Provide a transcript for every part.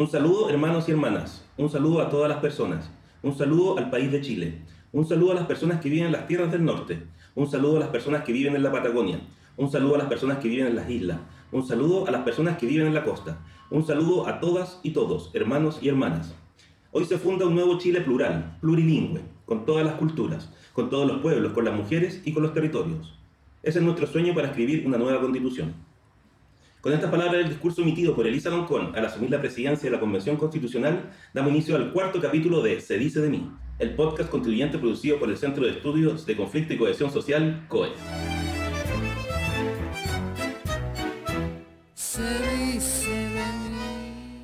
Un saludo hermanos y hermanas, un saludo a todas las personas, un saludo al país de Chile, un saludo a las personas que viven en las tierras del norte, un saludo a las personas que viven en la Patagonia, un saludo a las personas que viven en las islas, un saludo a las personas que viven en la costa, un saludo a todas y todos, hermanos y hermanas. Hoy se funda un nuevo Chile plural, plurilingüe, con todas las culturas, con todos los pueblos, con las mujeres y con los territorios. Ese es nuestro sueño para escribir una nueva constitución. Con estas palabras del discurso emitido por Elisa Loncón al asumir la presidencia de la Convención Constitucional, damos inicio al cuarto capítulo de Se dice de mí, el podcast contribuyente producido por el Centro de Estudios de Conflicto y Cohesión Social, COE.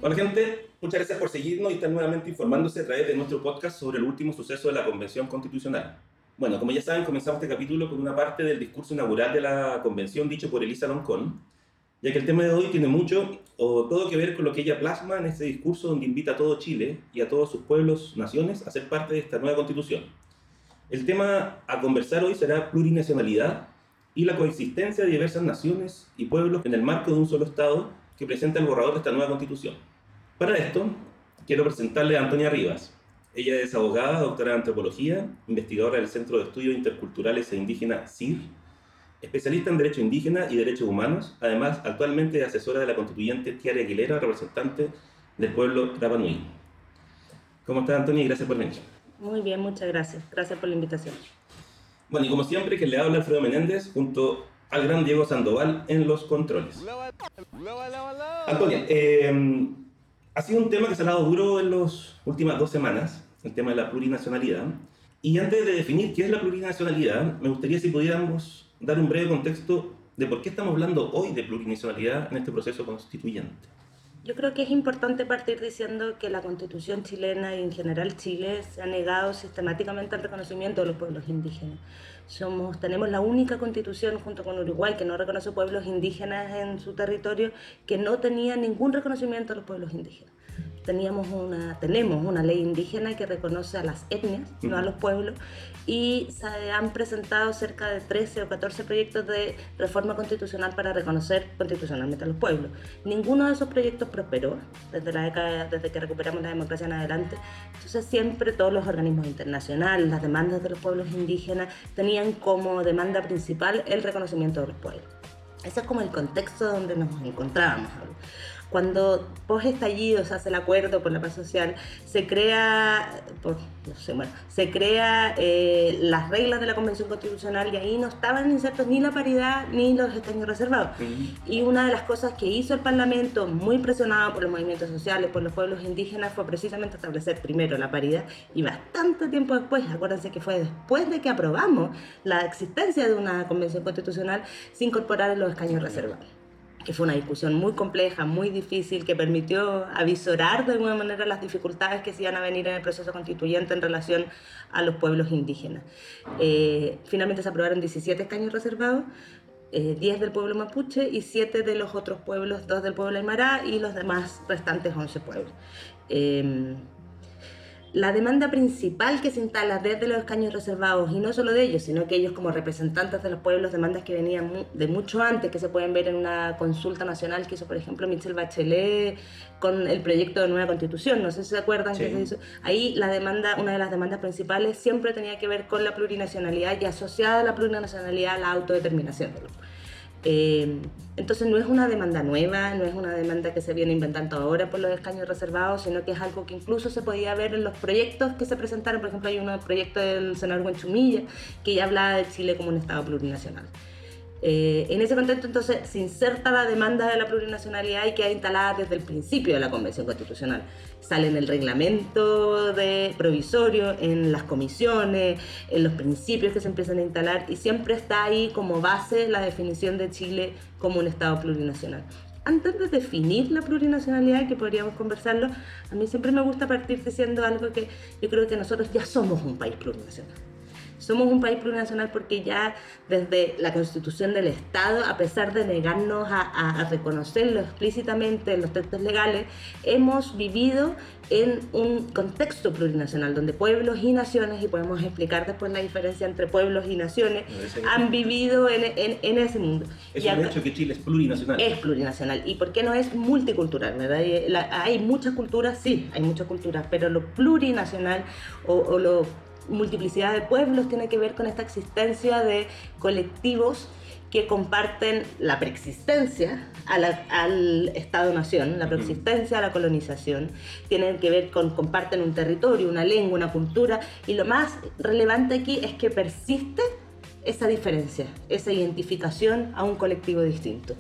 Hola gente, muchas gracias por seguirnos y estar nuevamente informándose a través de nuestro podcast sobre el último suceso de la Convención Constitucional. Bueno, como ya saben, comenzamos este capítulo con una parte del discurso inaugural de la Convención dicho por Elisa Loncón, ya que el tema de hoy tiene mucho o todo que ver con lo que ella plasma en este discurso donde invita a todo Chile y a todos sus pueblos, naciones, a ser parte de esta nueva constitución. El tema a conversar hoy será plurinacionalidad y la coexistencia de diversas naciones y pueblos en el marco de un solo Estado que presenta el borrador de esta nueva constitución. Para esto, quiero presentarle a Antonia Rivas. Ella es abogada, doctora en antropología, investigadora del Centro de Estudios Interculturales e Indígenas CIR, especialista en Derecho Indígena y Derechos Humanos, además actualmente asesora de la constituyente Tiara Aguilera, representante del pueblo Rapanui. ¿Cómo estás, Antonia? Y gracias por venir. Muy bien, muchas gracias. Gracias por la invitación. Bueno, y como siempre, que le habla Alfredo Menéndez junto al gran Diego Sandoval en los controles. Antonia, eh, ha sido un tema que se ha dado duro en las últimas dos semanas, el tema de la plurinacionalidad. Y antes de definir qué es la plurinacionalidad, me gustaría si pudiéramos dar un breve contexto de por qué estamos hablando hoy de plurinacionalidad en este proceso constituyente. Yo creo que es importante partir diciendo que la constitución chilena y en general Chile se ha negado sistemáticamente al reconocimiento de los pueblos indígenas. Somos, tenemos la única constitución junto con Uruguay que no reconoce pueblos indígenas en su territorio, que no tenía ningún reconocimiento a los pueblos indígenas teníamos una, tenemos una ley indígena que reconoce a las etnias, no a los pueblos, y se han presentado cerca de 13 o 14 proyectos de reforma constitucional para reconocer constitucionalmente a los pueblos. Ninguno de esos proyectos prosperó desde, la década, desde que recuperamos la democracia en adelante, entonces siempre todos los organismos internacionales, las demandas de los pueblos indígenas, tenían como demanda principal el reconocimiento de los pueblos. Ese es como el contexto donde nos encontrábamos. Cuando post estallido se hace el acuerdo por la paz social, se crea, no sé, bueno, se crea eh, las reglas de la Convención Constitucional y ahí no estaban insertos ni la paridad ni los escaños reservados. Y una de las cosas que hizo el Parlamento, muy presionado por los movimientos sociales, por los pueblos indígenas, fue precisamente establecer primero la paridad y bastante tiempo después, acuérdense que fue después de que aprobamos la existencia de una Convención Constitucional, se incorporaron los escaños reservados que fue una discusión muy compleja, muy difícil, que permitió avisorar de alguna manera las dificultades que se iban a venir en el proceso constituyente en relación a los pueblos indígenas. Eh, finalmente se aprobaron 17 escaños reservados, 10 eh, del pueblo mapuche y 7 de los otros pueblos, 2 del pueblo aymara y los demás restantes 11 pueblos. Eh, la demanda principal que se instala desde los escaños reservados, y no solo de ellos, sino que ellos como representantes de los pueblos, demandas que venían de mucho antes, que se pueden ver en una consulta nacional que hizo, por ejemplo, Michelle Bachelet con el proyecto de nueva constitución, no sé si se acuerdan que se hizo. Ahí la demanda, una de las demandas principales siempre tenía que ver con la plurinacionalidad y asociada a la plurinacionalidad la autodeterminación de los eh, entonces no es una demanda nueva, no es una demanda que se viene inventando ahora por los escaños reservados, sino que es algo que incluso se podía ver en los proyectos que se presentaron. Por ejemplo, hay un proyecto del senador Guanchumilla que ya hablaba de Chile como un Estado plurinacional. Eh, en ese contexto, entonces, se inserta la demanda de la plurinacionalidad y queda instalada desde el principio de la Convención Constitucional. Sale en el reglamento de provisorio, en las comisiones, en los principios que se empiezan a instalar y siempre está ahí como base la definición de Chile como un Estado plurinacional. Antes de definir la plurinacionalidad, que podríamos conversarlo, a mí siempre me gusta partir diciendo algo que yo creo que nosotros ya somos un país plurinacional Somos un país plurinacional porque ya desde la constitución del Estado, a pesar de negarnos a, a reconocerlo explícitamente en los textos legales, hemos vivido en un contexto plurinacional donde pueblos y naciones, y podemos explicar después la diferencia entre pueblos y naciones, han vivido en, en, en ese mundo. Es un hecho que Chile es plurinacional. Es plurinacional. ¿Y por qué no es multicultural? ¿verdad? hay muchas culturas, sí, hay muchas culturas, pero lo plurinacional o, o la multiplicidad de pueblos tiene que ver con esta existencia de colectivos que comparten la preexistencia al Estado-Nación, la preexistencia a la colonización, tienen que ver con, comparten un territorio, una lengua, una cultura, y lo más relevante aquí es que persiste esa diferencia, esa identificación a un colectivo distinto.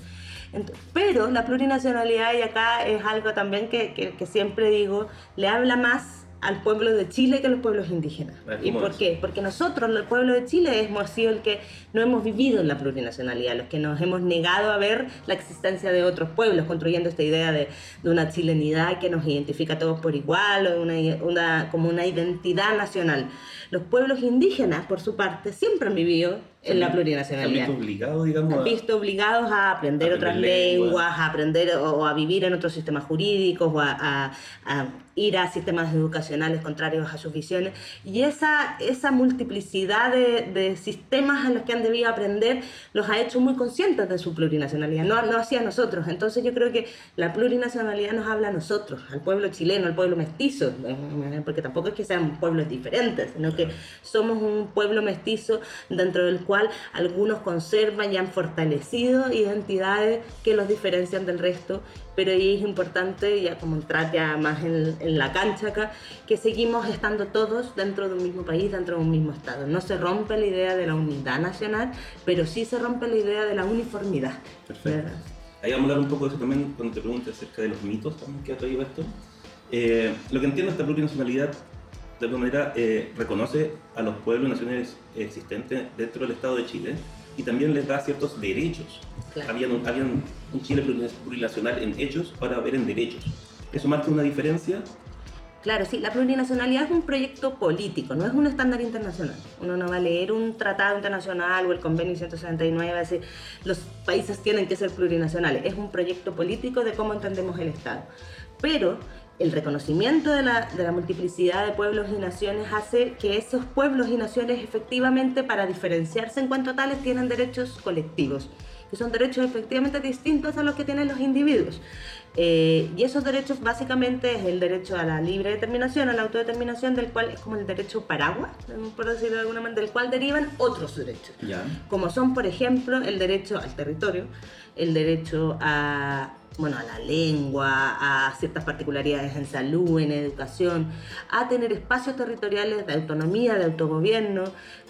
pero la plurinacionalidad, y acá es algo también que, que siempre digo, le habla más al pueblo de Chile que a los pueblos indígenas. ¿Y por qué? Porque nosotros, el pueblo de Chile, hemos sido el que no hemos vivido en la plurinacionalidad, los que nos hemos negado a ver la existencia de otros pueblos, construyendo esta idea de, de una chilenidad que nos identifica a todos por igual, o una, una, como una identidad nacional. Los pueblos indígenas, por su parte, siempre han vivido en la plurinacionalidad. Se han visto obligados, digamos. Han visto obligados a aprender, otras lenguas, a aprender o, a vivir en otros sistemas jurídicos o a, a, ir a sistemas educacionales contrarios a sus visiones. Y esa, esa multiplicidad de, de, sistemas a los que han debido aprender los ha hecho muy conscientes de su plurinacionalidad, no, no hacia nosotros. Entonces yo creo que la plurinacionalidad nos habla a nosotros, al pueblo chileno, al pueblo mestizo, porque tampoco es que sean pueblos diferentes, sino que somos un pueblo mestizo dentro del cual algunos conservan y han fortalecido identidades que los diferencian del resto, pero ahí es importante, ya como ya más en, en la cancha acá, que seguimos estando todos dentro de un mismo país, dentro de un mismo Estado. No se rompe la idea de la unidad nacional, pero sí se rompe la idea de la uniformidad. Perfecto. Ahí vamos a hablar un poco de eso también cuando te pregunte acerca de los mitos también que ha traído esto. Eh, lo que entiendo esta plurinacionalidad de alguna manera eh, reconoce a los pueblos y naciones existentes dentro del Estado de Chile y también les da ciertos derechos. Había, un, un Chile plurinacional en hechos, ahora ver en derechos. ¿Eso marca una diferencia? Claro, sí, la plurinacionalidad es un proyecto político, no es un estándar internacional. Uno no va a leer un tratado internacional o el convenio 169 y va a decir los países tienen que ser plurinacionales. Es un proyecto político de cómo entendemos el Estado. Pero el reconocimiento de la, de la, multiplicidad de pueblos y naciones hace que esos pueblos y naciones efectivamente para diferenciarse en cuanto a tales tienen derechos colectivos, que son derechos efectivamente distintos a los que tienen los individuos. Eh, y esos derechos básicamente es el derecho a la libre determinación, a la autodeterminación, del cual es como el derecho paraguas, por decirlo de alguna manera, del cual derivan otros derechos. Como son, por ejemplo, el derecho al territorio, el derecho a bueno, a la lengua, a ciertas particularidades en salud, en educación, a tener espacios territoriales de autonomía, de autogobierno,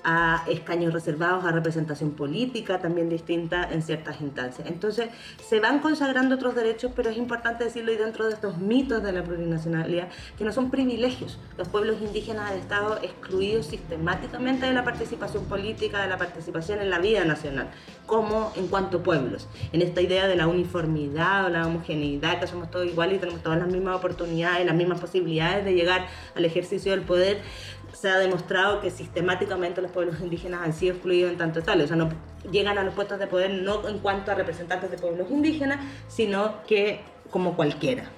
a escaños reservados a representación política también distinta en ciertas instancias. Entonces, se van consagrando otros derechos, pero es importante decirlo y dentro de estos mitos de la plurinacionalidad, que no son privilegios. Los pueblos indígenas han estado excluidos sistemáticamente de la participación política, de la participación en la vida nacional, como en cuanto pueblos. En esta idea de la uniformidad o la homogeneidad, que somos todos iguales y tenemos todas las mismas oportunidades, las mismas posibilidades de llegar al ejercicio del poder, se ha demostrado que sistemáticamente los pueblos indígenas han sido excluidos en tanto tal. O sea, no llegan a los puestos de poder no en cuanto a representantes de pueblos indígenas, sino que como cualquiera.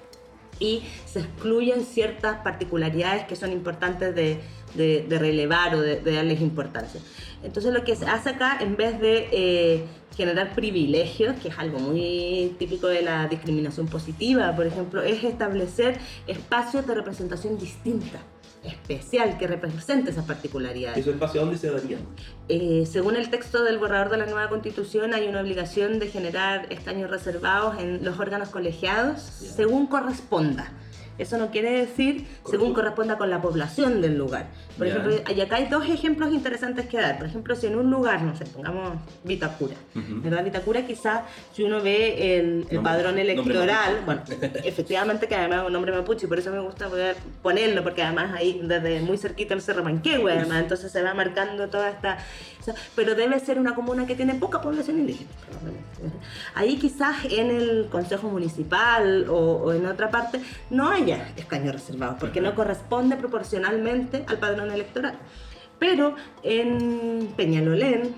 Y se excluyen ciertas particularidades que son importantes de, de, relevar o de, darles importancia. Entonces lo que se hace acá, en vez de eh, generar privilegios, que es algo muy típico de la discriminación positiva, por ejemplo, es establecer espacios de representación distinta especial que represente esas particularidades. ¿Esos espacios dónde se darían? Eh, según el texto del borrador de la nueva constitución, hay una obligación de generar escaños reservados en los órganos colegiados según corresponda. Eso no quiere decir según corresponda con la población del lugar. Por ejemplo, y acá hay dos ejemplos interesantes que dar. Por ejemplo, si en un lugar, no sé, pongamos Vitacura, ¿verdad? Vitacura quizás, si uno ve el, padrón electoral, bueno, efectivamente que además es un nombre mapuche, y por eso me gusta poder ponerlo, porque además ahí desde muy cerquita el Cerro Manquehue, además, entonces se va marcando toda esta... Pero debe ser una comuna que tiene poca población indígena. Ahí quizás en el Consejo Municipal o, o en otra parte no haya escaños reservados, porque no corresponde proporcionalmente al padrón electoral. Pero en Peñalolén,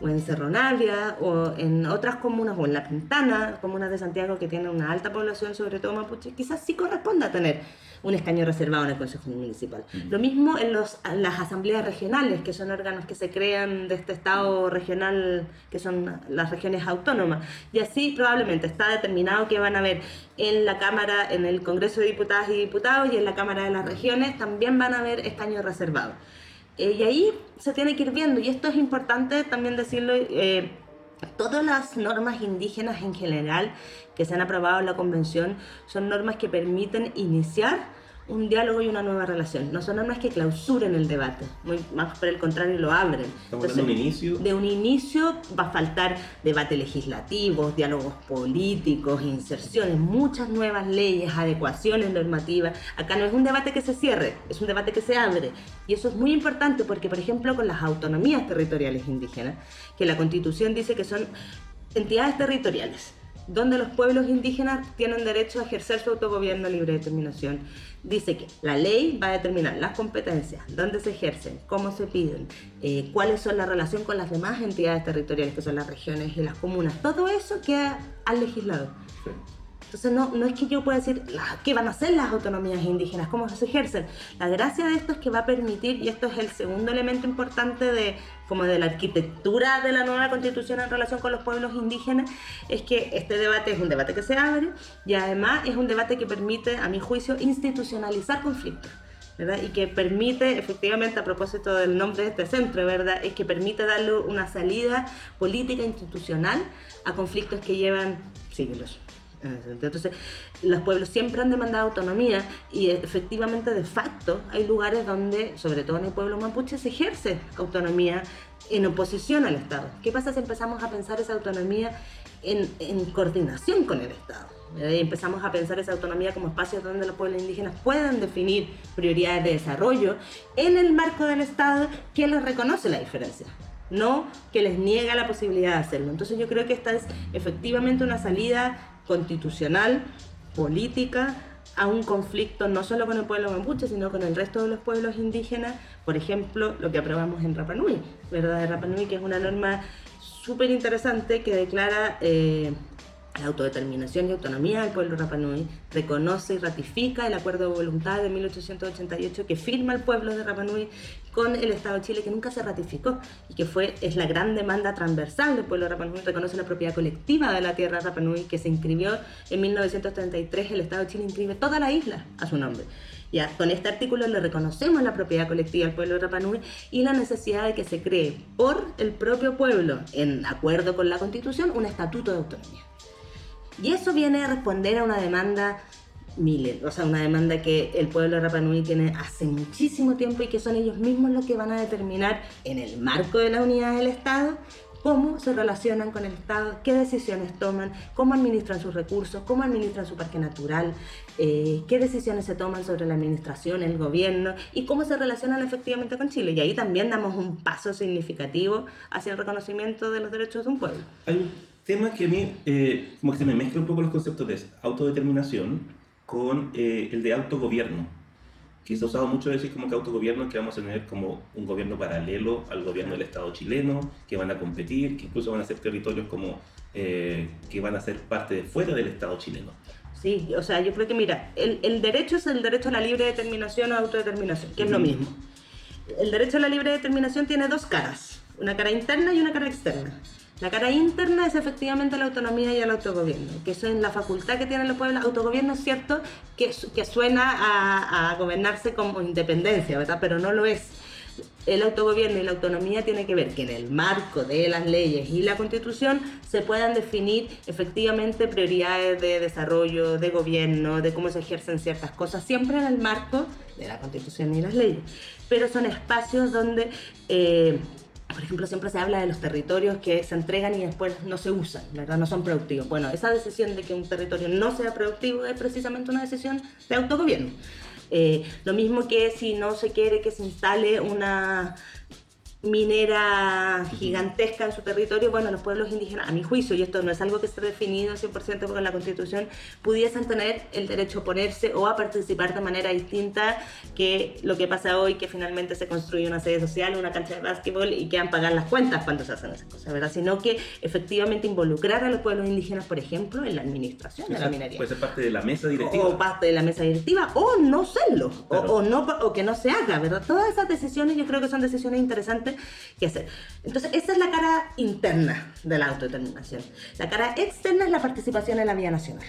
o en Cerro Navia, o en otras comunas, o en La Pintana, comunas de Santiago que tienen una alta población, sobre todo mapuche, quizás sí corresponda tener un escaño reservado en el Consejo Municipal. Lo mismo en, los, en las asambleas regionales, que son órganos que se crean de este Estado regional, que son las regiones autónomas. Y así probablemente está determinado que van a haber en la Cámara, en el Congreso de Diputadas y Diputados y en la Cámara de las Regiones, también van a haber escaños reservados. Eh, y ahí se tiene que ir viendo, y esto es importante también decirlo, eh, todas las normas indígenas en general que se han aprobado en la convención son normas que permiten iniciar un diálogo y una nueva relación. No son normas que clausuren el debate, muy, más por el contrario lo abren. De un inicio. De un inicio va a faltar debate legislativo, diálogos políticos, inserciones, muchas nuevas leyes, adecuaciones normativas. Acá no es un debate que se cierre, es un debate que se abre. Y eso es muy importante porque, por ejemplo, con las autonomías territoriales indígenas, que la Constitución dice que son entidades territoriales donde los pueblos indígenas tienen derecho a ejercer su autogobierno libre determinación dice que la ley va a determinar las competencias, dónde se ejercen, cómo se piden, eh, cuáles son la relación con las demás entidades territoriales, que son las regiones y las comunas. Todo eso queda al legislador. Entonces no, es que yo pueda decir qué van a hacer las autonomías indígenas, cómo se ejercen. La gracia de esto es que va a permitir, y esto es el segundo elemento importante de, como de la arquitectura de la nueva constitución en relación con los pueblos indígenas, es que este debate es un debate que se abre y además es un debate que permite, a mi juicio, institucionalizar conflictos. y que permite, efectivamente, a propósito del nombre de este centro, ¿verdad? es que permite darle una salida política institucional a conflictos que llevan siglos. Entonces, los pueblos siempre han demandado autonomía y efectivamente, de facto, hay lugares donde, sobre todo en el pueblo mapuche, se ejerce autonomía en oposición al Estado. ¿Qué pasa si empezamos a pensar esa autonomía en, en coordinación con el Estado? Y empezamos a pensar esa autonomía como espacios donde los pueblos indígenas puedan definir prioridades de desarrollo en el marco del Estado que les reconoce la diferencia no que les niega la posibilidad de hacerlo. Entonces yo creo que esta es efectivamente una salida constitucional, política, a un conflicto no solo con el pueblo mapuche, sino con el resto de los pueblos indígenas, por ejemplo, lo que aprobamos en Rapanui, ¿verdad? De Rapanui, que es una norma súper interesante que declara eh, la autodeterminación y autonomía del pueblo Rapanui, reconoce y ratifica el acuerdo de voluntad de 1888 que firma el pueblo de Rapanui con el Estado de Chile, que nunca se ratificó y que fue, es la gran demanda transversal del pueblo Rapanui, reconoce la propiedad colectiva de la tierra Rapanui, que se inscribió en 1933, el Estado de Chile inscribe toda la isla a su nombre. Ya, con este artículo le reconocemos la propiedad colectiva al pueblo de Rapanui y la necesidad de que se cree por el propio pueblo, en acuerdo con la Constitución, un estatuto de autonomía. Y eso viene a responder a una demanda Miller, o sea, una demanda que el pueblo de Rapa Nui tiene hace muchísimo tiempo y que son ellos mismos los que van a determinar en el marco de la unidad del Estado cómo se relacionan con el Estado, qué decisiones toman, cómo administran sus recursos, cómo administran su parque natural, eh, qué decisiones se toman sobre la administración, el gobierno y cómo se relacionan efectivamente con Chile. Y ahí también damos un paso significativo hacia el reconocimiento de los derechos de un pueblo tema que a mí, eh, como que se me mezcla un poco los conceptos de autodeterminación con eh, el de autogobierno, que se ha usado mucho decir como que autogobierno que vamos a tener como un gobierno paralelo al gobierno del Estado chileno, que van a competir, que incluso van a ser territorios como eh, que van a ser parte de fuera del Estado chileno. Sí, o sea, yo creo que mira, el, el derecho es el derecho a la libre determinación o autodeterminación, que es lo mismo. El derecho a la libre determinación tiene dos caras, una cara interna y una cara externa. La cara interna es efectivamente la autonomía y el autogobierno, que eso es la facultad que tienen los pueblos. Autogobierno es cierto que, que suena a, gobernarse como independencia, ¿verdad? Pero no lo es. El autogobierno y la autonomía tiene que ver que en el marco de las leyes y la constitución se puedan definir efectivamente prioridades de desarrollo, de gobierno, de cómo se ejercen ciertas cosas, siempre en el marco de la constitución y las leyes. Pero son espacios donde... Eh, por ejemplo, siempre se habla de los territorios que se entregan y después no se usan, ¿verdad? No son productivos. Bueno, esa decisión de que un territorio no sea productivo es precisamente una decisión de autogobierno. Eh, lo mismo que si no se quiere que se instale una minera gigantesca en su territorio, bueno, los pueblos indígenas, a mi juicio, y esto no es algo que esté definido 100% con la Constitución, pudiesen tener el derecho a oponerse o a participar de manera distinta que lo que pasa hoy, que finalmente se construye una sede social, una cancha de básquetbol y quedan pagar las cuentas cuando se hacen esas cosas, ¿verdad? Sino que efectivamente involucrar a los pueblos indígenas, por ejemplo, en la administración de la minería. Puede ser parte de la mesa directiva. O parte de la mesa directiva, o no serlo, o, no, o que no se haga, ¿verdad? Todas esas decisiones yo creo que son decisiones interesantes que hacer. Entonces, esa es la cara interna de la autodeterminación. La cara externa es la participación en la vida nacional.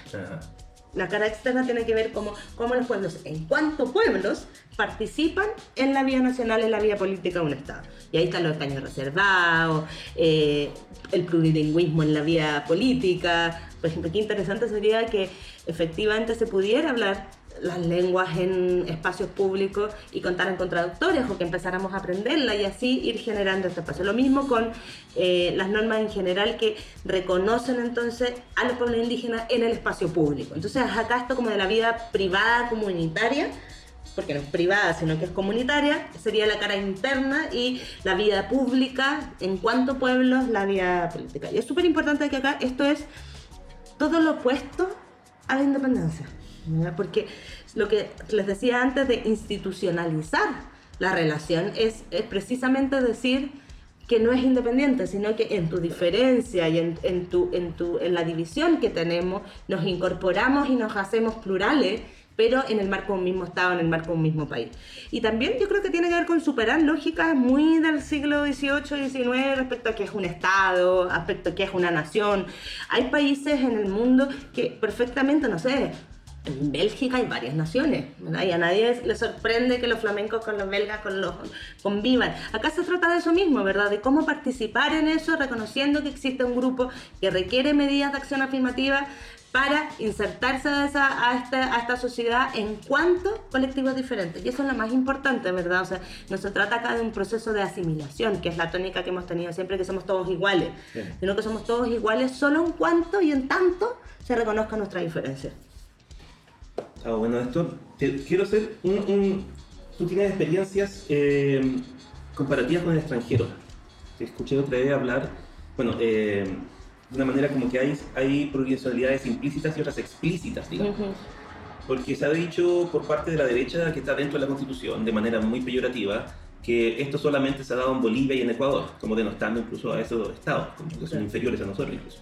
La cara externa tiene que ver cómo, cómo los pueblos, en cuántos pueblos participan en la vida nacional, en la vida política de un Estado. Y ahí están los escaños reservados, eh, el plurilingüismo en la vida política. Por ejemplo, qué interesante sería que efectivamente se pudiera hablar las lenguas en espacios públicos y contaran con traductores o que empezáramos a aprenderla y así ir generando este espacio. Lo mismo con eh, las normas en general que reconocen entonces a los pueblos indígenas en el espacio público. Entonces acá esto como de la vida privada comunitaria, porque no es privada, sino que es comunitaria, sería la cara interna y la vida pública en cuanto pueblos, la vida política. Y es súper importante que acá esto es todo lo opuesto a la independencia. Porque lo que les decía antes de institucionalizar la relación es, precisamente decir que no es independiente, sino que en tu diferencia y en, en, tu, en, tu, en la división que tenemos nos incorporamos y nos hacemos plurales pero en el marco de un mismo Estado, en el marco de un mismo país. Y también yo creo que tiene que ver con superar lógicas muy del siglo XVIII, XIX respecto a qué es un Estado, respecto a qué es una nación. Hay países en el mundo que perfectamente, no sé, en Bélgica hay varias naciones, y a nadie le sorprende que los flamencos con los belgas con los, convivan. Acá se trata de eso mismo, ¿verdad? De cómo participar en eso, reconociendo que existe un grupo que requiere medidas de acción afirmativa para insertarse a, esa, a, esta, a esta sociedad en cuanto colectivos diferentes. Y eso es lo más importante, ¿verdad? O sea, no se trata acá de un proceso de asimilación, que es la tónica que hemos tenido siempre, que somos todos iguales, sino que somos todos iguales solo en cuanto y en tanto se reconozca nuestra diferencia. Ah, bueno, esto, quiero hacer un, Tú tienes experiencias eh, comparativas con el extranjero. Te escuché otra vez hablar, bueno, eh, de una manera como que hay, hay provisionalidades implícitas y otras explícitas, digamos. Porque se ha dicho por parte de la derecha que está dentro de la Constitución, de manera muy peyorativa, que esto solamente se ha dado en Bolivia y en Ecuador, como denostando incluso a esos estados, como que son inferiores a nosotros incluso.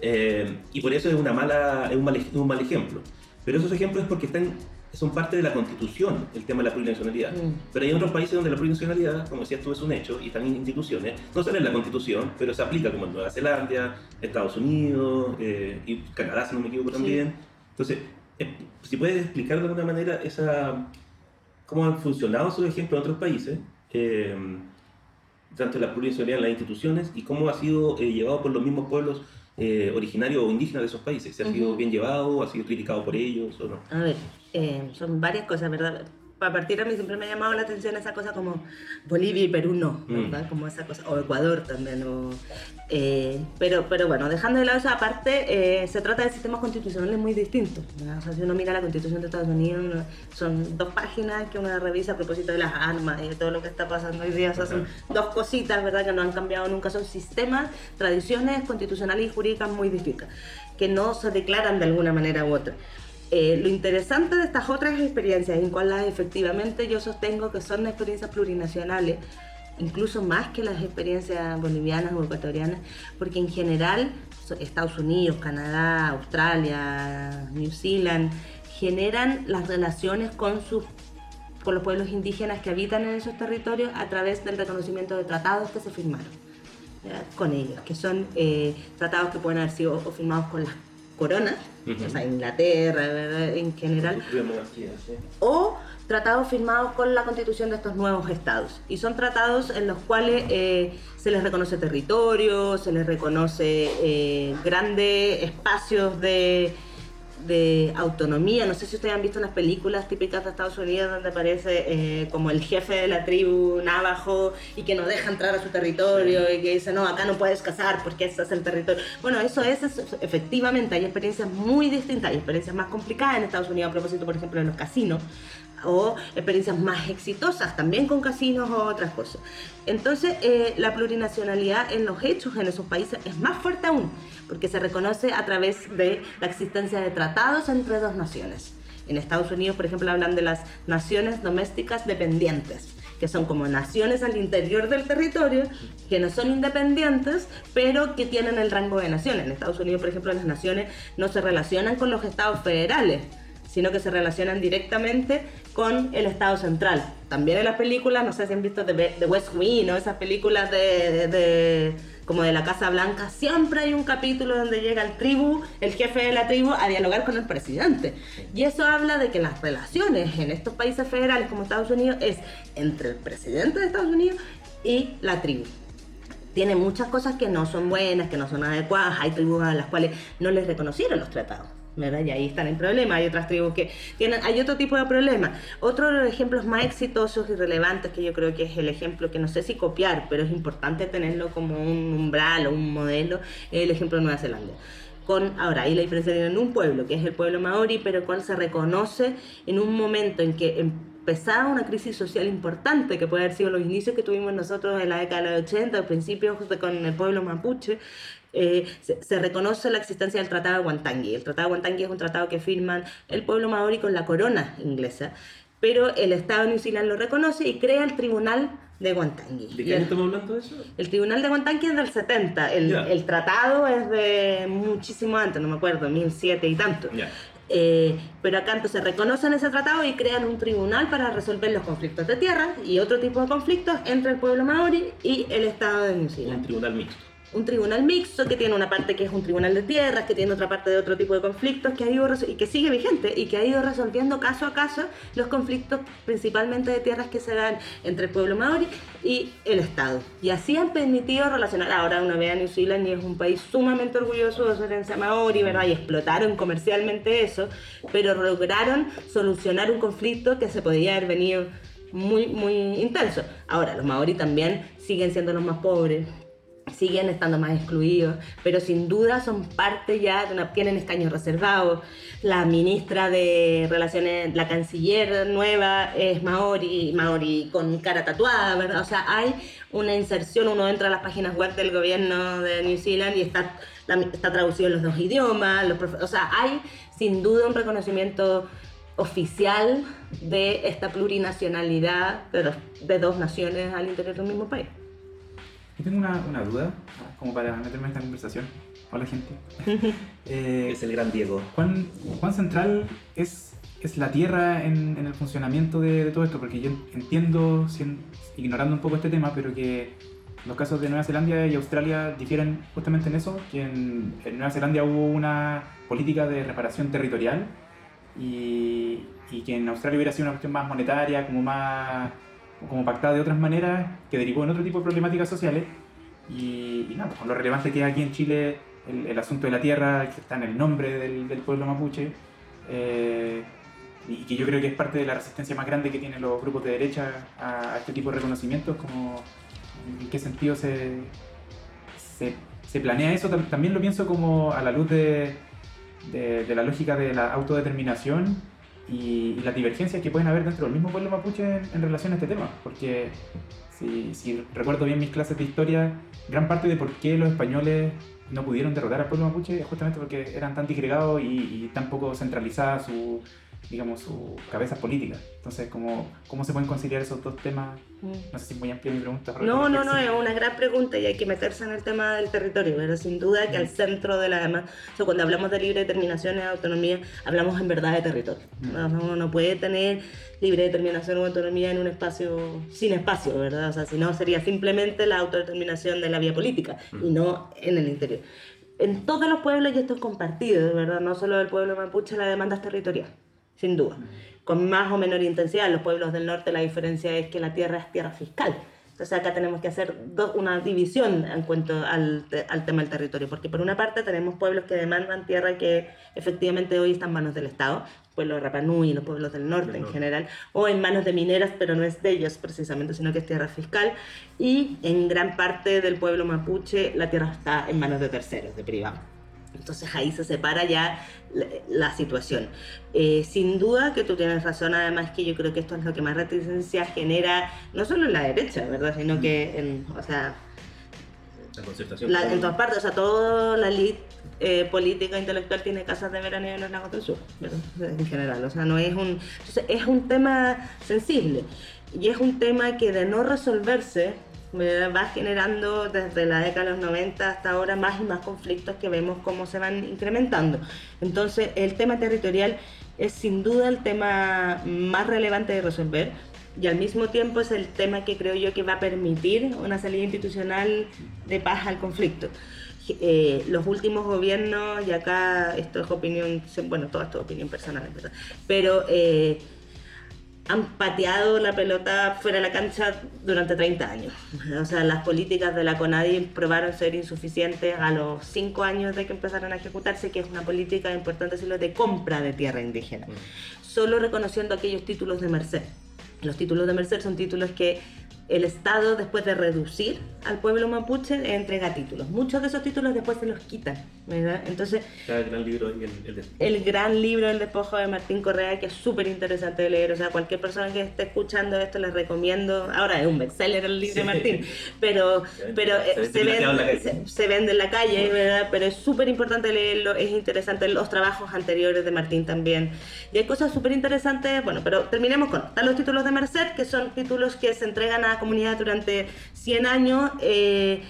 Eh, y por eso es, una mala, es un, mal, un mal ejemplo. Pero esos ejemplos es porque están, son parte de la constitución, el tema de la plurinacionalidad. Mm. Pero hay otros países donde la plurinacionalidad, como decías tú, es un hecho y están en instituciones, no sale en la constitución, pero se aplica como en Nueva Zelanda, Estados Unidos eh, y Canadá, si no me equivoco también. Entonces, eh, si puedes explicar de alguna manera esa, cómo han funcionado esos ejemplos en otros países, eh, tanto la plurinacionalidad en las instituciones y cómo ha sido llevado por los mismos pueblos eh, originario o indígena de esos países? ¿Se ha sido bien llevado? ¿Ha sido criticado por ellos o no? A ver, eh, son varias cosas, ¿verdad? Para partir a mí siempre me ha llamado la atención esa cosa como Bolivia y Perú no, mm. ¿verdad? Como esa cosa, o Ecuador también, o eh, pero, pero bueno, dejando de lado esa parte, eh, se trata de sistemas constitucionales muy distintos. O sea, si uno mira la constitución de Estados Unidos, son dos páginas que uno revisa a propósito de las armas y de todo lo que está pasando hoy día. O sea, son dos cositas, ¿verdad?, que no han cambiado nunca. Son sistemas, tradiciones constitucionales y jurídicas muy distintas, que no se declaran de alguna manera u otra. Eh, lo interesante de estas otras experiencias, en cuales efectivamente yo sostengo que son experiencias plurinacionales, incluso más que las experiencias bolivianas o ecuatorianas, porque en general Estados Unidos, Canadá, Australia, New Zealand generan las relaciones con sus con los pueblos indígenas que habitan en esos territorios a través del reconocimiento de tratados que se firmaron con ellos, que son eh, tratados que pueden haber sido firmados con las coronas, o sea, Inglaterra en general, o tratados firmados con la constitución de estos nuevos estados. Y son tratados en los cuales eh, se les reconoce territorio, se les reconoce eh, grandes espacios de, de autonomía. No sé si ustedes han visto unas películas típicas de Estados Unidos donde aparece eh, como el jefe de la tribu navajo y que no deja entrar a su territorio y que dice, no, acá no puedes cazar porque ese es el territorio. Bueno, eso es, efectivamente, hay experiencias muy distintas, hay experiencias más complicadas en Estados Unidos a propósito, por ejemplo, de los casinos o experiencias más exitosas también con casinos o otras cosas. Entonces, eh, la plurinacionalidad en los hechos en esos países es más fuerte aún, porque se reconoce a través de la existencia de tratados entre dos naciones. En Estados Unidos, por ejemplo, hablan de las naciones domésticas dependientes que son como naciones al interior del territorio, que no son independientes, pero que tienen el rango de naciones. En Estados Unidos, por ejemplo, las naciones no se relacionan con los estados federales, sino que se relacionan directamente con el Estado central. También en las películas, no sé si han visto de, West Wing o esas películas de, como de la Casa Blanca, siempre hay un capítulo donde llega el tribu, el jefe de la tribu, a dialogar con el presidente. Y eso habla de que las relaciones en estos países federales como Estados Unidos es entre el presidente de Estados Unidos y la tribu tiene muchas cosas que no son buenas, que no son adecuadas. Hay tribus a las cuales no les reconocieron los tratados. Y ahí están en problemas. Hay otras tribus que tienen, hay otro tipo de problemas. Otro de los ejemplos más exitosos y relevantes que yo creo que es el ejemplo que no sé si copiar, pero es importante tenerlo como un umbral o un modelo, es el ejemplo de Nueva Zelanda. Con, ahora, ahí la diferencia en un pueblo, que es el pueblo maori, pero cual se reconoce en un momento en que empezaba una crisis social importante, que puede haber sido los inicios que tuvimos nosotros en la década de los 80, principios con el pueblo mapuche, eh, se, reconoce la existencia del Tratado de Guantangui. El Tratado de Guantangui es un tratado que firman el pueblo maori con la corona inglesa, pero el Estado de New Zealand lo reconoce y crea el Tribunal de Guantangui. ¿De qué estamos hablando de eso? El Tribunal de Guantangui es del 70, el, el tratado es de muchísimo antes, no me acuerdo, 1007 y tanto. Eh, pero acá entonces reconocen ese tratado y crean un tribunal para resolver los conflictos de tierra y otro tipo de conflictos entre el pueblo maori y el Estado de New Zealand. Un tribunal mixto un tribunal mixto que tiene una parte que es un tribunal de tierras, que tiene otra parte de otro tipo de conflictos que ha ido y que sigue vigente y que ha ido resolviendo caso a caso los conflictos principalmente de tierras que se dan entre el pueblo maori y el Estado. Y así han permitido relacionar ahora una vez a New Zealand y es un país sumamente orgulloso de su herencia maori, ¿verdad? Y explotaron comercialmente eso, pero lograron solucionar un conflicto que se podía haber venido muy, muy intenso. Ahora, los maori también siguen siendo los más pobres, siguen estando más excluidos, pero sin duda son parte ya de una, tienen escaños reservados. La ministra de Relaciones, la canciller nueva es Maori, Maori con cara tatuada, ¿verdad? O sea, hay una inserción, uno entra a las páginas web del gobierno de New Zealand y está, está traducido en los dos idiomas, o sea, hay sin duda un reconocimiento oficial de esta plurinacionalidad de de dos naciones al interior de un mismo país. Yo tengo una, una duda, como para meterme en esta conversación. Hola, gente. Eh, es el gran Diego. ¿Cuán, cuán central es, es la Tierra en, en el funcionamiento de, de, todo esto? Porque yo entiendo, ignorando un poco este tema, pero que los casos de Nueva Zelanda y Australia difieren justamente en eso, que en, en Nueva Zelanda hubo una política de reparación territorial y, y que en Australia hubiera sido una cuestión más monetaria, como más como pactada de otras maneras, que derivó en otro tipo de problemáticas sociales. Y, nada, pues, lo relevante que es aquí en Chile el, asunto de la tierra, que está en el nombre del, del pueblo mapuche, eh, y que yo creo que es parte de la resistencia más grande que tienen los grupos de derecha a, este tipo de reconocimientos, como en qué sentido se, se, se, planea eso. También lo pienso como a la luz de, de, de la lógica de la autodeterminación y, las divergencias que pueden haber dentro del mismo pueblo mapuche en, relación a este tema. Porque si, si, recuerdo bien mis clases de historia, gran parte de por qué los españoles no pudieron derrotar al pueblo mapuche es justamente porque eran tan disgregados y, y tan poco centralizada su, digamos, sus cabezas políticas. Entonces, ¿cómo, ¿cómo se pueden conciliar esos dos temas? Mm. No sé si es muy amplia mi pregunta. No, no, no, es una gran pregunta y hay que meterse en el tema del territorio, pero sin duda que al mm. centro de la demás, o cuando hablamos de libre determinación y autonomía, hablamos en verdad de territorio. Mm. Uno no puede tener libre determinación o autonomía en un espacio sin espacio, ¿verdad? O sea, si no sería simplemente la autodeterminación de la vía política y no en el interior. En todos los pueblos, y esto es compartido, ¿verdad? No solo del pueblo mapuche, la demanda es territorial sin duda. Con más o menor intensidad, en los pueblos del norte la diferencia es que la tierra es tierra fiscal. Entonces acá tenemos que hacer una división en cuanto al, al, tema del territorio, porque por una parte tenemos pueblos que demandan tierra que efectivamente hoy están en manos del Estado, pueblos de Rapanui y los pueblos del norte en general, o en manos de mineras, pero no es de ellos precisamente, sino que es tierra fiscal, y en gran parte del pueblo mapuche la tierra está en manos de terceros, de privados. Entonces ahí se separa ya la, situación. Eh, sin duda que tú tienes razón, además que yo creo que esto es lo que más reticencia genera, no solo en la derecha, ¿verdad? Sino mm. que en, o sea, la concertación. en todas partes, o sea, toda la elite eh, política intelectual tiene casas de veraneo en los lagos del sur, en general. O sea, no es un. es un tema sensible y es un tema que de no resolverse va generando desde la década de los 90 hasta ahora más y más conflictos que vemos cómo se van incrementando. Entonces, el tema territorial es sin duda el tema más relevante de resolver y al mismo tiempo es el tema que creo yo que va a permitir una salida institucional de paz al conflicto. Eh, los últimos gobiernos, y acá esto es opinión, bueno, toda esto es opinión personal, ¿verdad? pero eh, han pateado la pelota fuera de la cancha durante 30 años. O sea, las políticas de la CONADI probaron ser insuficientes a los 5 años de que empezaron a ejecutarse, que es una política, importante decirlo, de compra de tierra indígena. Mm. Solo reconociendo aquellos títulos de merced. Los títulos de merced son títulos que el Estado, después de reducir al pueblo mapuche, entrega títulos. Muchos de esos títulos después se los quitan, ¿verdad? Entonces... El gran libro, el, el, el gran libro, El despojo de Martín Correa, que es súper interesante de leer. O sea, cualquier persona que esté escuchando esto les recomiendo... Ahora es un bestseller el libro de Martín, pero, pero se, eh, vende, se, vende en la calle, ¿verdad? Pero es súper importante leerlo, es interesante los trabajos anteriores de Martín también. Y hay cosas súper interesantes, bueno, pero terminemos con... Están los títulos de Merced, que son títulos que se entregan a comunidad durante 100 años eh,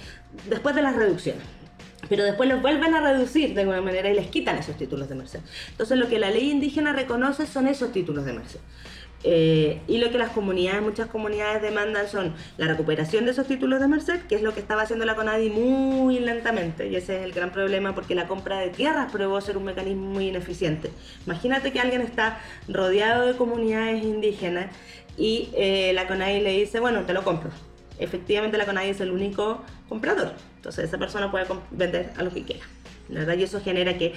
después de las reducciones. Pero después los vuelven a reducir de alguna manera y les quitan esos títulos de merced. Entonces lo que la ley indígena reconoce son esos títulos de merced. Eh, y lo que las comunidades, muchas comunidades demandan son la recuperación de esos títulos de merced, que es lo que estaba haciendo la CONADI muy lentamente, y ese es el gran problema porque la compra de tierras probó ser un mecanismo muy ineficiente. Imagínate que alguien está rodeado de comunidades indígenas y eh, la CONADI le dice, bueno, te lo compro. Efectivamente la CONADI es el único comprador, entonces esa persona puede vender a lo que quiera. ¿verdad? Y eso genera que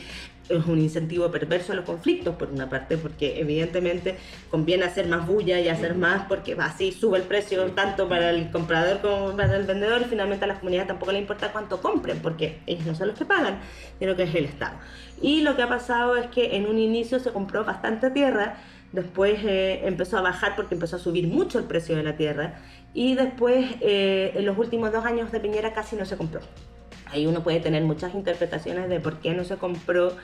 es un incentivo perverso a los conflictos, por una parte, porque evidentemente conviene hacer más bulla y hacer más, porque así sube el precio tanto para el comprador como para el vendedor, y finalmente a las comunidades tampoco le importa cuánto compren, porque ellos no son los que pagan, sino que es el Estado. Y lo que ha pasado es que en un inicio se compró bastante tierra, después eh, empezó a bajar porque empezó a subir mucho el precio de la tierra y después eh, en los últimos dos años de Piñera casi no se compró. Ahí uno puede tener muchas interpretaciones de por qué no se compró,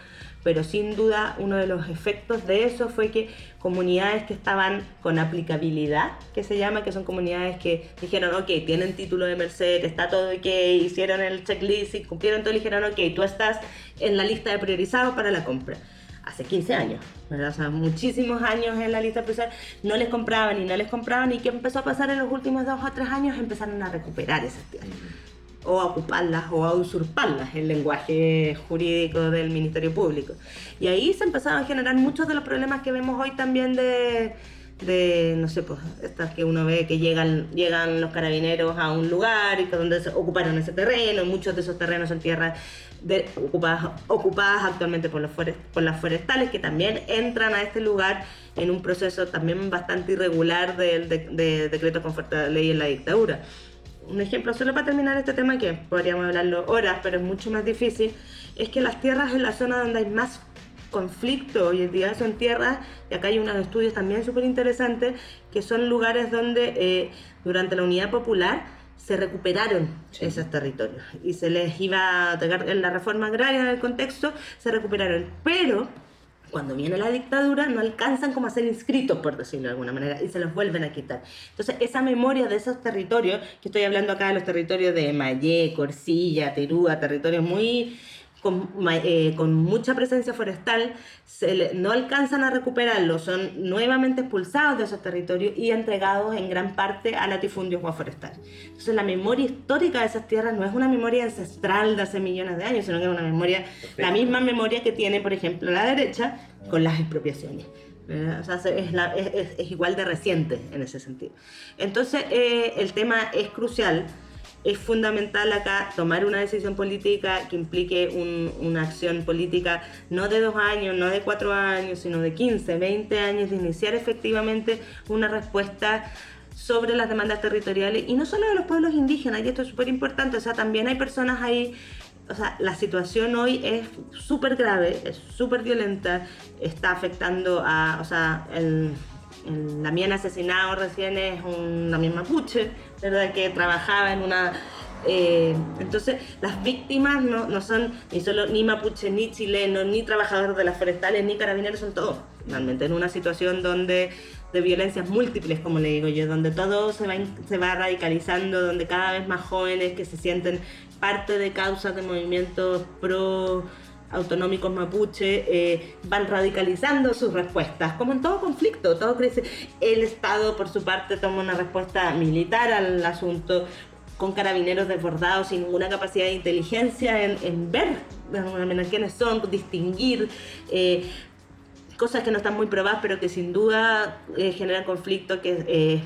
pero sin duda uno de los efectos de eso fue que comunidades que estaban con aplicabilidad, que se llama, que son comunidades que dijeron, ok, tienen título de Merced, está todo ok, hicieron el checklist y cumplieron todo, y dijeron, ok, tú estás en la lista de priorizados para la compra hace 15 años, ¿verdad? O sea, muchísimos años en la lista priorizada, no les compraban y no les compraban y qué empezó a pasar en los últimos dos o tres años empezaron a recuperar esas tierras o a ocuparlas o a usurparlas, el lenguaje jurídico del Ministerio Público. Y ahí se empezaron a generar muchos de los problemas que vemos hoy también de, de no sé, pues estas que uno ve que llegan, llegan los carabineros a un lugar y que donde se ocuparon ese terreno, muchos de esos terrenos son tierras ocupadas, ocupadas actualmente por, los por las forestales que también entran a este lugar en un proceso también bastante irregular del de, de decreto con fuerza de ley en la dictadura. Un ejemplo, solo para terminar este tema, que podríamos hablarlo horas, pero es mucho más difícil, es que las tierras en la zona donde hay más conflicto hoy en día son tierras, y acá hay unos estudios también súper interesantes, que son lugares donde eh, durante la unidad popular se recuperaron esos territorios. Y se les iba a tocar en la reforma agraria en el contexto, se recuperaron, pero cuando viene la dictadura no alcanzan como a ser inscritos, por decirlo de alguna manera, y se los vuelven a quitar. Entonces, esa memoria de esos territorios, que estoy hablando acá de los territorios de Mayé, Corsilla, Terúa, territorios muy con, eh, con, mucha presencia forestal, se no alcanzan a recuperarlo, son nuevamente expulsados de esos territorios y entregados en gran parte a latifundios o a forestal. Entonces la memoria histórica de esas tierras no es una memoria ancestral de hace millones de años, sino que es una memoria, la misma memoria que tiene, por ejemplo, la derecha con las expropiaciones. O sea, es, la- es- es igual de reciente en ese sentido. Entonces, eh, el tema es crucial. Es fundamental acá tomar una decisión política que implique un- una acción política no de dos años, no de cuatro años, sino de 15, 20 años, de iniciar efectivamente una respuesta sobre las demandas territoriales y no solo de los pueblos indígenas, y esto es súper importante, o sea, también hay personas ahí, o sea, la situación hoy es súper grave, es súper violenta, está afectando a, o sea, el, el Damián asesinado recién es un Damián mapuche, ¿verdad? Que trabajaba en una... eh, entonces, las víctimas no, no son ni solo ni mapuches, ni chilenos, ni trabajadores de las forestales, ni carabineros, son todos. Realmente en una situación donde de violencias múltiples, como le digo yo, donde todo se va, se va radicalizando, donde cada vez más jóvenes que se sienten parte de causas de movimientos pro autonómicos mapuche eh, van radicalizando sus respuestas, como en todo conflicto, todo crece. El Estado, por su parte, toma una respuesta militar al asunto, con carabineros desbordados, sin ninguna capacidad de inteligencia en, ver quiénes son, distinguir. eh, cosas que no están muy probadas, pero que sin duda eh, generan conflicto, que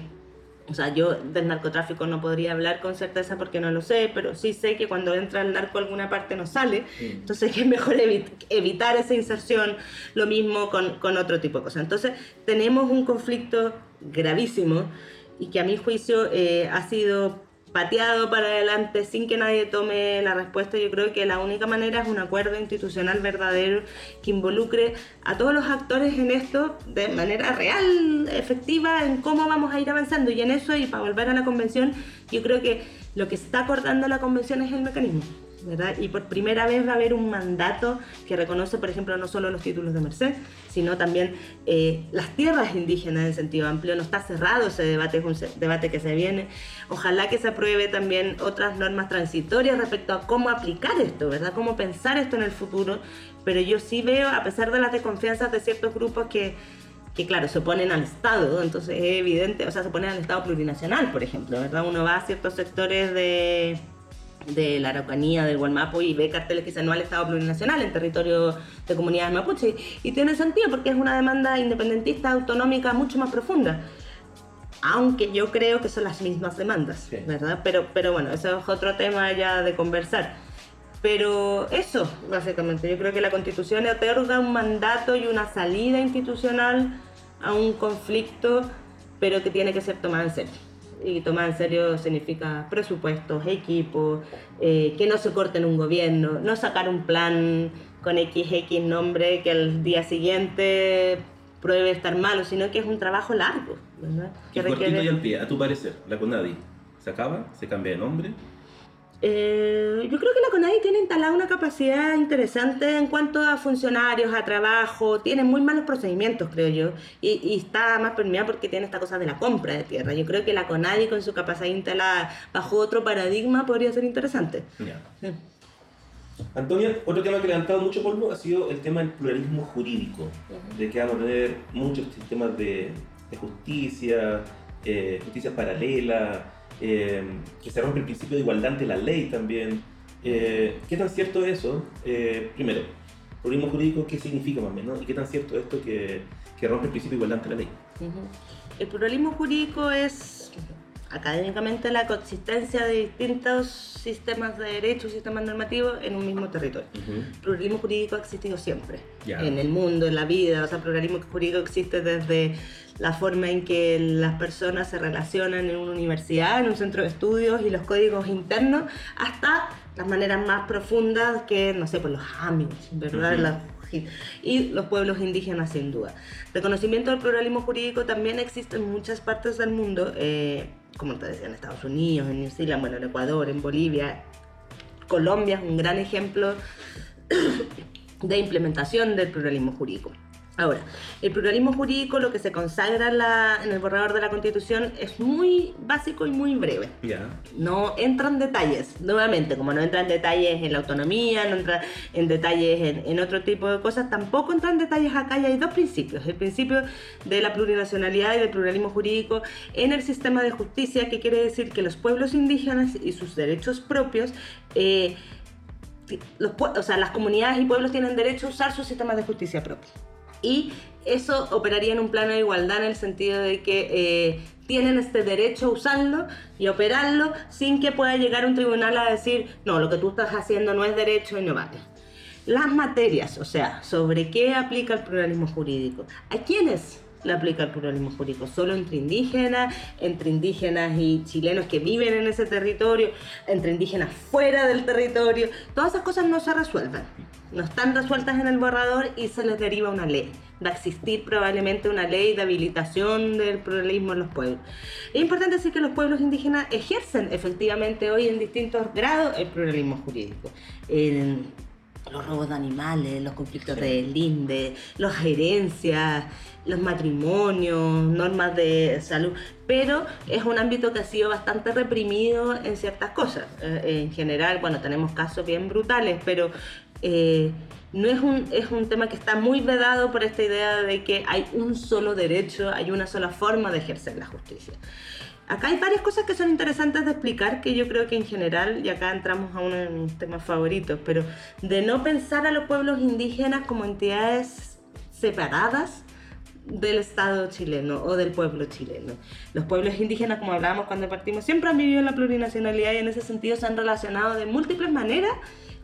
o sea, yo del narcotráfico no podría hablar con certeza porque no lo sé, pero sí sé que cuando entra el narco a alguna parte no sale, entonces que es mejor evi- evitar esa inserción, lo mismo con, con otro tipo de cosas. Entonces tenemos un conflicto gravísimo y que a mi juicio eh, ha sido pateado para adelante sin que nadie tome la respuesta. Yo creo que la única manera es un acuerdo institucional verdadero que involucre a todos los actores en esto de manera real, efectiva, en cómo vamos a ir avanzando. Y en eso, y para volver a la convención, yo creo que lo que está acordando la convención es el mecanismo. ¿Verdad? Y por primera vez va a haber un mandato que reconoce, por ejemplo, no solo los títulos de Merced, sino también eh, las tierras indígenas en sentido amplio. No está cerrado ese debate, es un debate que se viene. Ojalá que se apruebe también otras normas transitorias respecto a cómo aplicar esto, ¿verdad? Cómo pensar esto en el futuro. Pero yo sí veo, a pesar de las desconfianzas de ciertos grupos que que claro, se oponen al Estado, entonces es evidente, o sea, se oponen al Estado plurinacional, por ejemplo, ¿verdad? Uno va a ciertos sectores de, de la Araucanía, del Gualmapo y ve carteles que dicen no al Estado plurinacional en territorio de comunidades mapuche. Y tiene sentido porque es una demanda independentista, autonómica, mucho más profunda. Aunque yo creo que son las mismas demandas, Sí. ¿verdad? Pero, pero bueno, eso es otro tema ya de conversar. Pero eso, básicamente, yo creo que la constitución otorga un mandato y una salida institucional a un conflicto, pero que tiene que ser tomada en serio. Y tomada en serio significa presupuestos, equipos, eh, que no se corte en un gobierno, no sacar un plan con XX nombre que al día siguiente pruebe estar malo, sino que es un trabajo largo, ¿verdad? Y Que cortito requiere- y al pie, a tu parecer, la CONADI, ¿se acaba? ¿Se cambia de nombre? Eh, yo creo que la CONADI tiene instalada una capacidad interesante en cuanto a funcionarios, a trabajo, tiene muy malos procedimientos, creo yo, y, y está más permeada porque tiene esta cosa de la compra de tierra. Yo creo que la CONADI con su capacidad instalada bajo otro paradigma podría ser interesante. Ya. Sí. Antonia, otro tema que ha levantado mucho polvo ha sido el tema del pluralismo jurídico, de que vamos a tener muchos sistemas de, de justicia, eh, justicia paralela, eh, que se rompe el principio de igualdad ante la ley también. Eh, ¿Qué tan cierto es eso? Eh, primero, pluralismo jurídico, ¿qué significa más o menos? ¿Y qué tan cierto es esto que, que rompe el principio de igualdad ante la ley? Ujú. El pluralismo jurídico es académicamente la coexistencia de distintos sistemas de derechos, sistemas normativos en un mismo territorio. El pluralismo jurídico ha existido siempre, Ya. en el mundo, en la vida. O sea, pluralismo jurídico existe desde la forma en que las personas se relacionan en una universidad, en un centro de estudios y los códigos internos, hasta las maneras más profundas que, no sé, pues los Amish, ¿verdad? Ujú. Las- y los pueblos indígenas sin duda. Reconocimiento del pluralismo jurídico también existe en muchas partes del mundo, eh, como te decía, en Estados Unidos, en New Zealand, bueno, en Ecuador, en Bolivia. Colombia es un gran ejemplo de implementación del pluralismo jurídico. Ahora, el pluralismo jurídico, lo que se consagra en, la- en el borrador de la Constitución, es muy básico y muy breve Ya. no entra en detalles, nuevamente, como no entra en detalles en la autonomía, no entra en detalles en, en otro tipo de cosas, tampoco entra en detalles acá y hay dos principios. El principio de la plurinacionalidad y del pluralismo jurídico en el sistema de justicia, que quiere decir que los pueblos indígenas y sus derechos propios, eh, los, o sea, las comunidades y pueblos tienen derecho a usar sus sistemas de justicia propios. Y eso operaría en un plano de igualdad en el sentido de que eh, tienen este derecho a usarlo y operarlo sin que pueda llegar un tribunal a decir, no, lo que tú estás haciendo no es derecho y no vale. Las materias, o sea, sobre qué aplica el pluralismo jurídico. ¿A quiénes le aplica el pluralismo jurídico? ¿Solo entre indígenas, entre indígenas y chilenos que viven en ese territorio, entre indígenas fuera del territorio? Todas esas cosas no se resuelven, no están resueltas en el borrador y se les deriva una ley va a existir probablemente una ley de habilitación del pluralismo en los pueblos. Es importante decir que los pueblos indígenas ejercen efectivamente hoy en distintos grados el pluralismo jurídico. los robos de animales, los conflictos de linde, las herencias, los matrimonios, normas de salud, pero es un ámbito que ha sido bastante reprimido en ciertas cosas. Eh, en general, bueno, tenemos casos bien brutales, pero eh, no es un, es un tema que está muy vedado por esta idea de que hay un solo derecho, hay una sola forma de ejercer la justicia. Acá hay varias cosas que son interesantes de explicar, que yo creo que en general, y acá entramos a uno de mis temas favoritos, pero de no pensar a los pueblos indígenas como entidades separadas del Estado chileno o del pueblo chileno. Los pueblos indígenas, como hablábamos cuando partimos, siempre han vivido en la plurinacionalidad y en ese sentido se han relacionado de múltiples maneras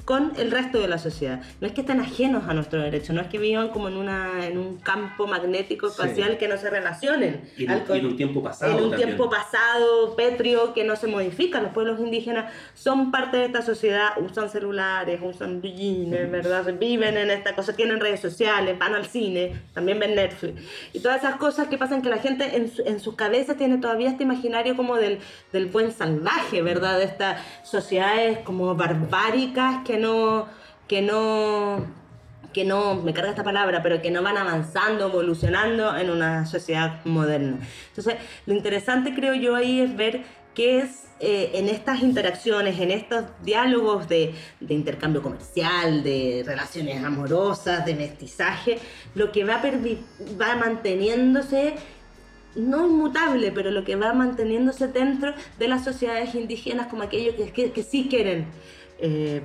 con el resto de la sociedad. No es que estén ajenos a nuestro derecho, no es que vivan como en, una, en un campo magnético espacial que no se relacionen. Y en, un tiempo pasado. En un tiempo pasado, pétreo, que no se modifica. Los pueblos indígenas son parte de esta sociedad, usan celulares, usan jeans, ¿verdad? Viven en esta cosa, tienen redes sociales, van al cine, también ven Netflix. Y todas esas cosas que pasan que la gente en, su, en sus cabezas tiene todavía este imaginario como del, del buen salvaje, ¿verdad? De estas sociedades como barbáricas que no, que no, que no, me carga esta palabra, pero que no van avanzando, evolucionando en una sociedad moderna. Entonces, lo interesante creo yo ahí es ver qué es eh, en estas interacciones, en estos diálogos de, de, intercambio comercial, de relaciones amorosas, de mestizaje, lo que va, va manteniéndose no inmutable, pero lo que va manteniéndose dentro de las sociedades indígenas como aquellos que, que, que sí quieren eh,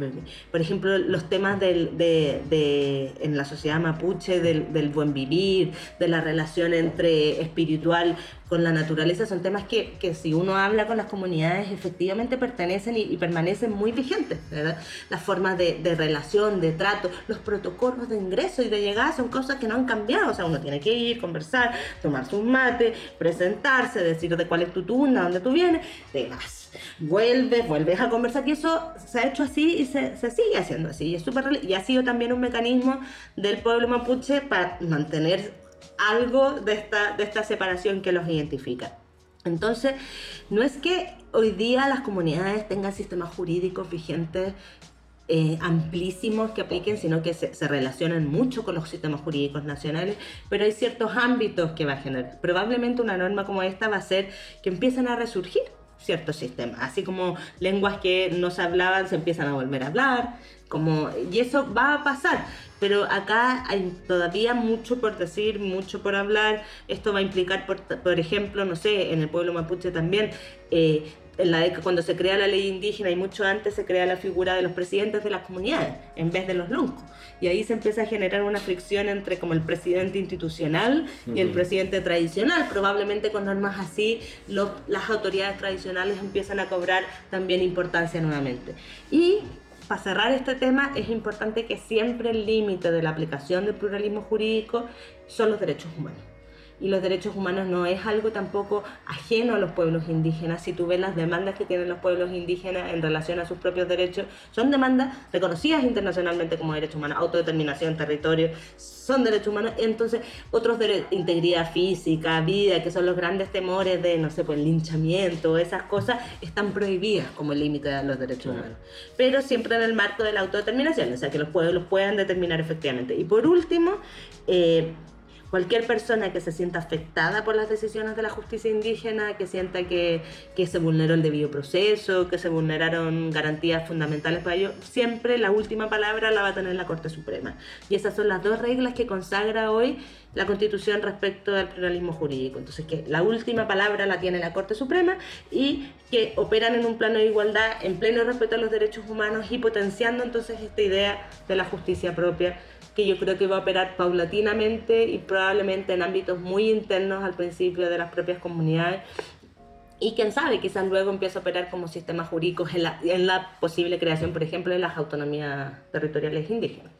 por ejemplo, los temas del, de, en la sociedad mapuche del, del, buen vivir, de la relación entre espiritual con la naturaleza, son temas que, que si uno habla con las comunidades efectivamente pertenecen y, permanecen muy vigentes. ¿verdad? Las formas de, relación, de trato, los protocolos de ingreso y de llegada son cosas que no han cambiado. O sea, uno tiene que ir, conversar, tomar su mate, presentarse, decir de cuál es tu tuna, dónde tú vienes, te vas vuelves, vuelves a conversar y eso se ha hecho así y se, se sigue haciendo así. Y, es super, y ha sido también un mecanismo del pueblo mapuche para mantener algo de esta, de esta separación que los identifica. Entonces, no es que hoy día las comunidades tengan sistemas jurídicos vigentes eh, amplísimos que apliquen, sino que se, se, relacionan mucho con los sistemas jurídicos nacionales, pero hay ciertos ámbitos que va a generar. Probablemente una norma como esta va a ser que empiecen a resurgir ciertos sistemas, así como lenguas que no se hablaban se empiezan a volver a hablar, como, y eso va a pasar, pero acá hay todavía mucho por decir, mucho por hablar, esto va a implicar, por, por ejemplo, no sé, en el pueblo mapuche también, eh, en la cuando se crea la ley indígena y mucho antes se crea la figura de los presidentes de las comunidades en vez de los luncos. Y ahí se empieza a generar una fricción entre como el presidente institucional y el presidente tradicional. Probablemente con normas así las autoridades tradicionales empiezan a cobrar también importancia nuevamente. Y para cerrar este tema es importante que siempre el límite de la aplicación del pluralismo jurídico son los derechos humanos y los derechos humanos no es algo tampoco ajeno a los pueblos indígenas. Si tú ves las demandas que tienen los pueblos indígenas en relación a sus propios derechos, son demandas reconocidas internacionalmente como derechos humanos, autodeterminación, territorio, son derechos humanos. Entonces, otros derechos, integridad física, vida, que son los grandes temores de, no sé, pues linchamiento, esas cosas, están prohibidas como límite de los derechos humanos. Pero siempre en el marco de la autodeterminación, o sea, que los pueblos puedan determinar efectivamente. Y por último, eh, cualquier persona que se sienta afectada por las decisiones de la justicia indígena, que sienta que, se vulneró el debido proceso, que se vulneraron garantías fundamentales para ello, siempre la última palabra la va a tener la Corte Suprema. Y esas son las dos reglas que consagra hoy la Constitución respecto al pluralismo jurídico. Entonces, que la última palabra la tiene la Corte Suprema y que operan en un plano de igualdad, en pleno respeto a los derechos humanos y potenciando entonces esta idea de la justicia propia que yo creo que va a operar paulatinamente y probablemente en ámbitos muy internos al principio de las propias comunidades y quién sabe, quizás luego empiece a operar como sistemas jurídicos en la, en la posible creación, por ejemplo, de las autonomías territoriales indígenas.